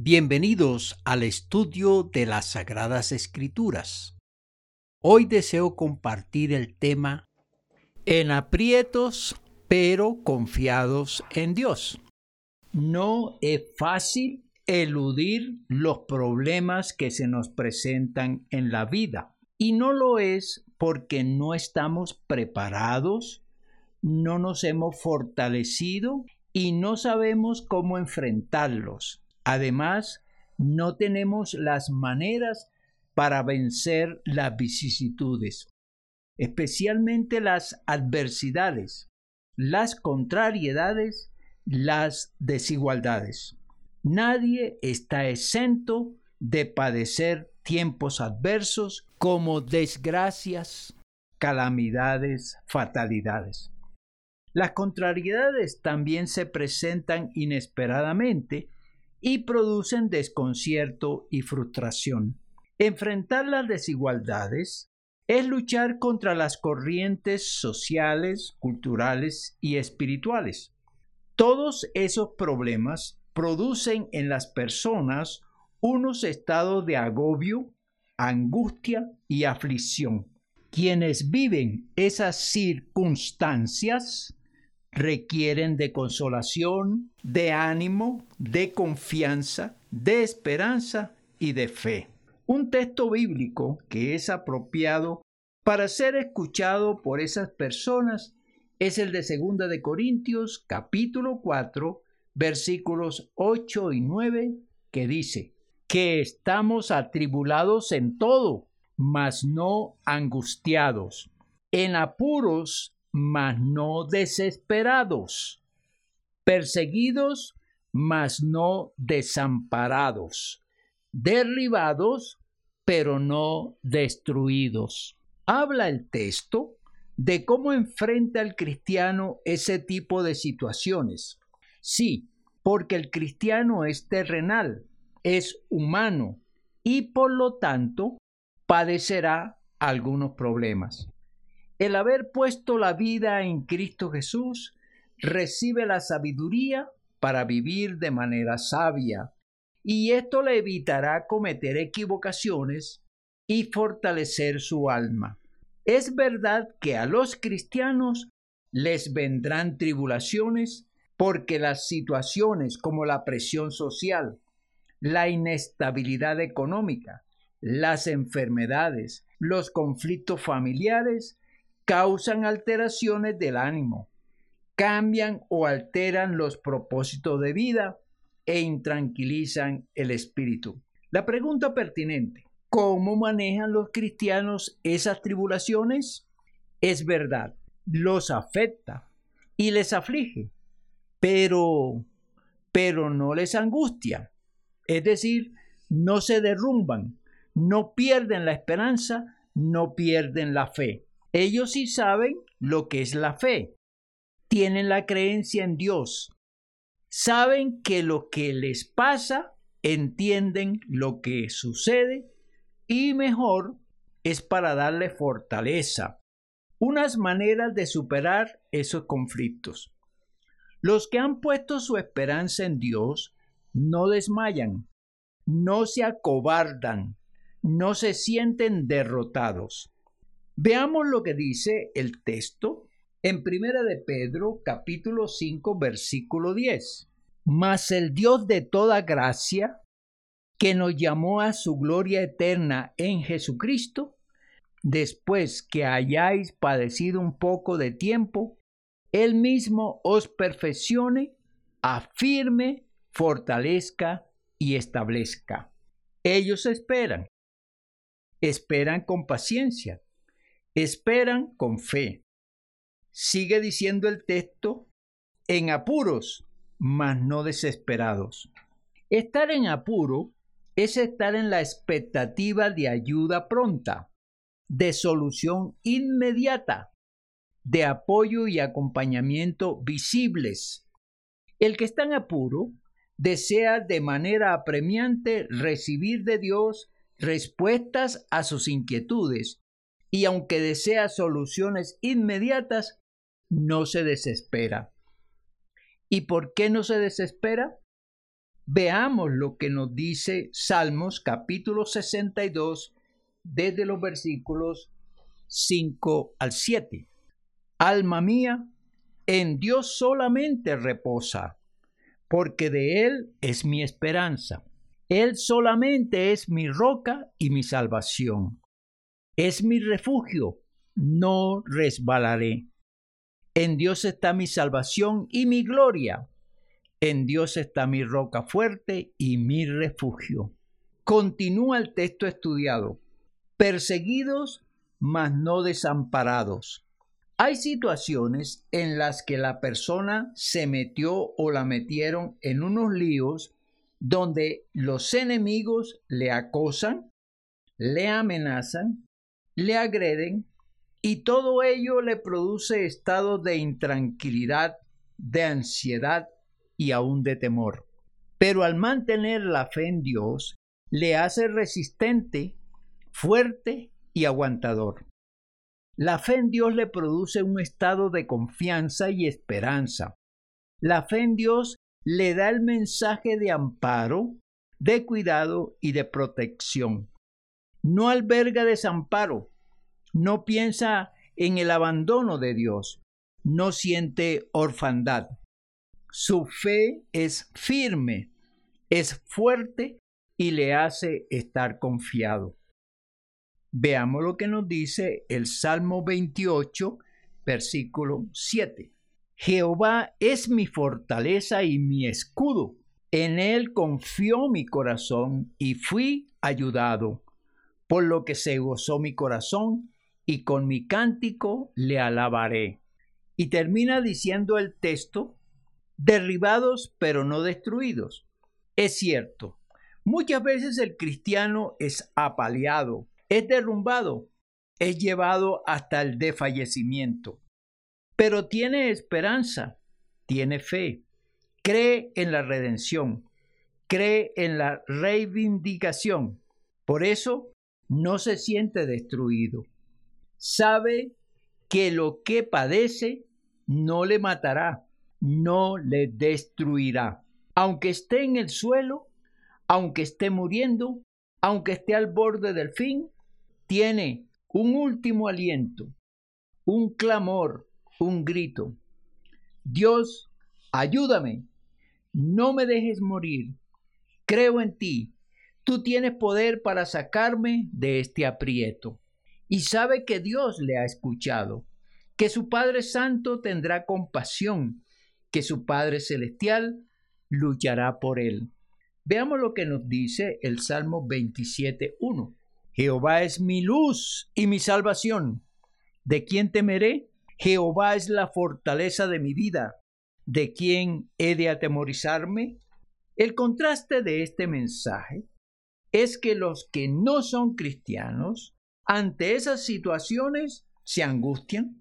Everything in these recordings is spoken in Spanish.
Bienvenidos al estudio de las Sagradas Escrituras. Hoy deseo compartir el tema En aprietos pero confiados en Dios. No es fácil eludir los problemas que se nos presentan en la vida y no lo es porque no estamos preparados, no nos hemos fortalecido y no sabemos cómo enfrentarlos. Además, no tenemos las maneras para vencer las vicisitudes, especialmente las adversidades, las contrariedades, las desigualdades. Nadie está exento de padecer tiempos adversos como desgracias, calamidades, fatalidades. Las contrariedades también se presentan inesperadamente y producen desconcierto y frustración. Enfrentar las desigualdades es luchar contra las corrientes sociales, culturales y espirituales. Todos esos problemas producen en las personas unos estados de agobio, angustia y aflicción. Quienes viven esas circunstancias requieren de consolación, de ánimo, de confianza, de esperanza y de fe. Un texto bíblico que es apropiado para ser escuchado por esas personas es el de 2 de Corintios capítulo 4 versículos 8 y 9 que dice que estamos atribulados en todo, mas no angustiados, en apuros mas no desesperados, perseguidos, mas no desamparados, derribados, pero no destruidos. Habla el texto de cómo enfrenta el cristiano ese tipo de situaciones. Sí, porque el cristiano es terrenal, es humano y por lo tanto padecerá algunos problemas. El haber puesto la vida en Cristo Jesús recibe la sabiduría para vivir de manera sabia, y esto le evitará cometer equivocaciones y fortalecer su alma. Es verdad que a los cristianos les vendrán tribulaciones porque las situaciones como la presión social, la inestabilidad económica, las enfermedades, los conflictos familiares causan alteraciones del ánimo, cambian o alteran los propósitos de vida e intranquilizan el espíritu. La pregunta pertinente, ¿cómo manejan los cristianos esas tribulaciones? Es verdad, los afecta y les aflige, pero pero no les angustia. Es decir, no se derrumban, no pierden la esperanza, no pierden la fe. Ellos sí saben lo que es la fe. Tienen la creencia en Dios. Saben que lo que les pasa, entienden lo que sucede y mejor es para darle fortaleza, unas maneras de superar esos conflictos. Los que han puesto su esperanza en Dios no desmayan, no se acobardan, no se sienten derrotados. Veamos lo que dice el texto en Primera de Pedro, capítulo 5, versículo 10. Mas el Dios de toda gracia, que nos llamó a su gloria eterna en Jesucristo, después que hayáis padecido un poco de tiempo, Él mismo os perfeccione, afirme, fortalezca y establezca. Ellos esperan, esperan con paciencia Esperan con fe. Sigue diciendo el texto, en apuros, mas no desesperados. Estar en apuro es estar en la expectativa de ayuda pronta, de solución inmediata, de apoyo y acompañamiento visibles. El que está en apuro desea de manera apremiante recibir de Dios respuestas a sus inquietudes y aunque desea soluciones inmediatas, no se desespera. ¿Y por qué no se desespera? Veamos lo que nos dice Salmos capítulo 62 desde los versículos 5 al 7. Alma mía, en Dios solamente reposa, porque de Él es mi esperanza. Él solamente es mi roca y mi salvación. Es mi refugio, no resbalaré. En Dios está mi salvación y mi gloria en Dios está mi roca fuerte y mi refugio. Continúa el texto estudiado. Perseguidos, mas no desamparados. Hay situaciones en las que la persona se metió o la metieron en unos líos donde los enemigos le acosan, le amenazan, le agreden y todo ello le produce estados de intranquilidad, de ansiedad y aún de temor. Pero al mantener la fe en Dios, le hace resistente, fuerte y aguantador. La fe en Dios le produce un estado de confianza y esperanza. La fe en Dios le da el mensaje de amparo, de cuidado y de protección. No alberga desamparo, no piensa en el abandono de Dios, no siente orfandad. Su fe es firme, es fuerte y le hace estar confiado. Veamos lo que nos dice el Salmo 28, versículo 7. Jehová es mi fortaleza y mi escudo. En él confió mi corazón y fui ayudado, por lo que se gozó mi corazón y con mi cántico le alabaré. Y termina diciendo el texto derribados pero no destruidos. Es cierto, muchas veces el cristiano es apaleado, es derrumbado, es llevado hasta el desfallecimiento, pero tiene esperanza, tiene fe, cree en la redención, cree en la reivindicación. Por eso no se siente destruido. Sabe que lo que padece no le matará, no le destruirá. Aunque esté en el suelo, aunque esté muriendo, aunque esté al borde del fin, tiene un último aliento, un clamor, un grito. Dios, ayúdame, no me dejes morir, creo en ti, tú tienes poder para sacarme de este aprieto. Y sabe que Dios le ha escuchado, que su Padre Santo tendrá compasión que su Padre Celestial luchará por él. Veamos lo que nos dice el Salmo 27.1. Jehová es mi luz y mi salvación. ¿De quién temeré? Jehová es la fortaleza de mi vida. ¿De quién he de atemorizarme? El contraste de este mensaje es que los que no son cristianos, ante esas situaciones, se angustian,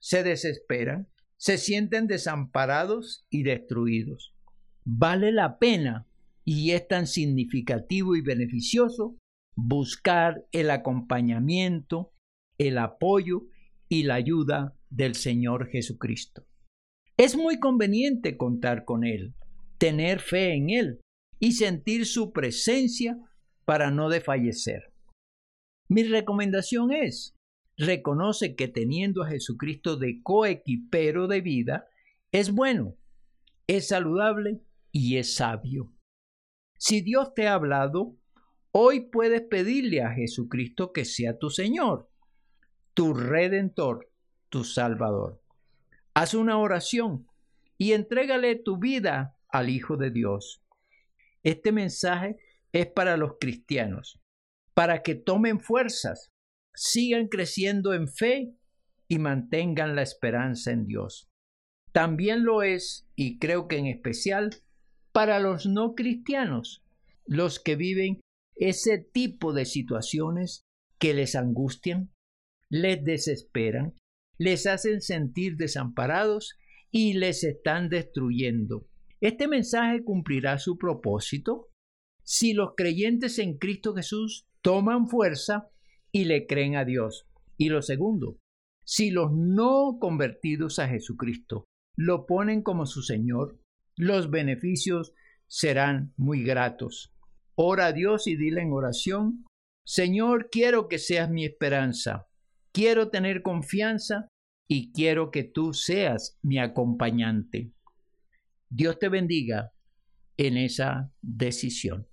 se desesperan, se sienten desamparados y destruidos. Vale la pena y es tan significativo y beneficioso buscar el acompañamiento, el apoyo y la ayuda del Señor Jesucristo. Es muy conveniente contar con Él, tener fe en Él y sentir su presencia para no desfallecer. Mi recomendación es, reconoce que teniendo a Jesucristo de coequipero de vida, es bueno, es saludable y es sabio. Si Dios te ha hablado, hoy puedes pedirle a Jesucristo que sea tu Señor, tu Redentor, tu Salvador. Haz una oración y entrégale tu vida al Hijo de Dios. Este mensaje es para los cristianos, para que tomen fuerzas sigan creciendo en fe y mantengan la esperanza en Dios. También lo es, y creo que en especial, para los no cristianos, los que viven ese tipo de situaciones que les angustian, les desesperan, les hacen sentir desamparados y les están destruyendo. Este mensaje cumplirá su propósito si los creyentes en Cristo Jesús toman fuerza y le creen a Dios. Y lo segundo, si los no convertidos a Jesucristo lo ponen como su Señor, los beneficios serán muy gratos. Ora a Dios y dile en oración, Señor, quiero que seas mi esperanza, quiero tener confianza y quiero que tú seas mi acompañante. Dios te bendiga en esa decisión.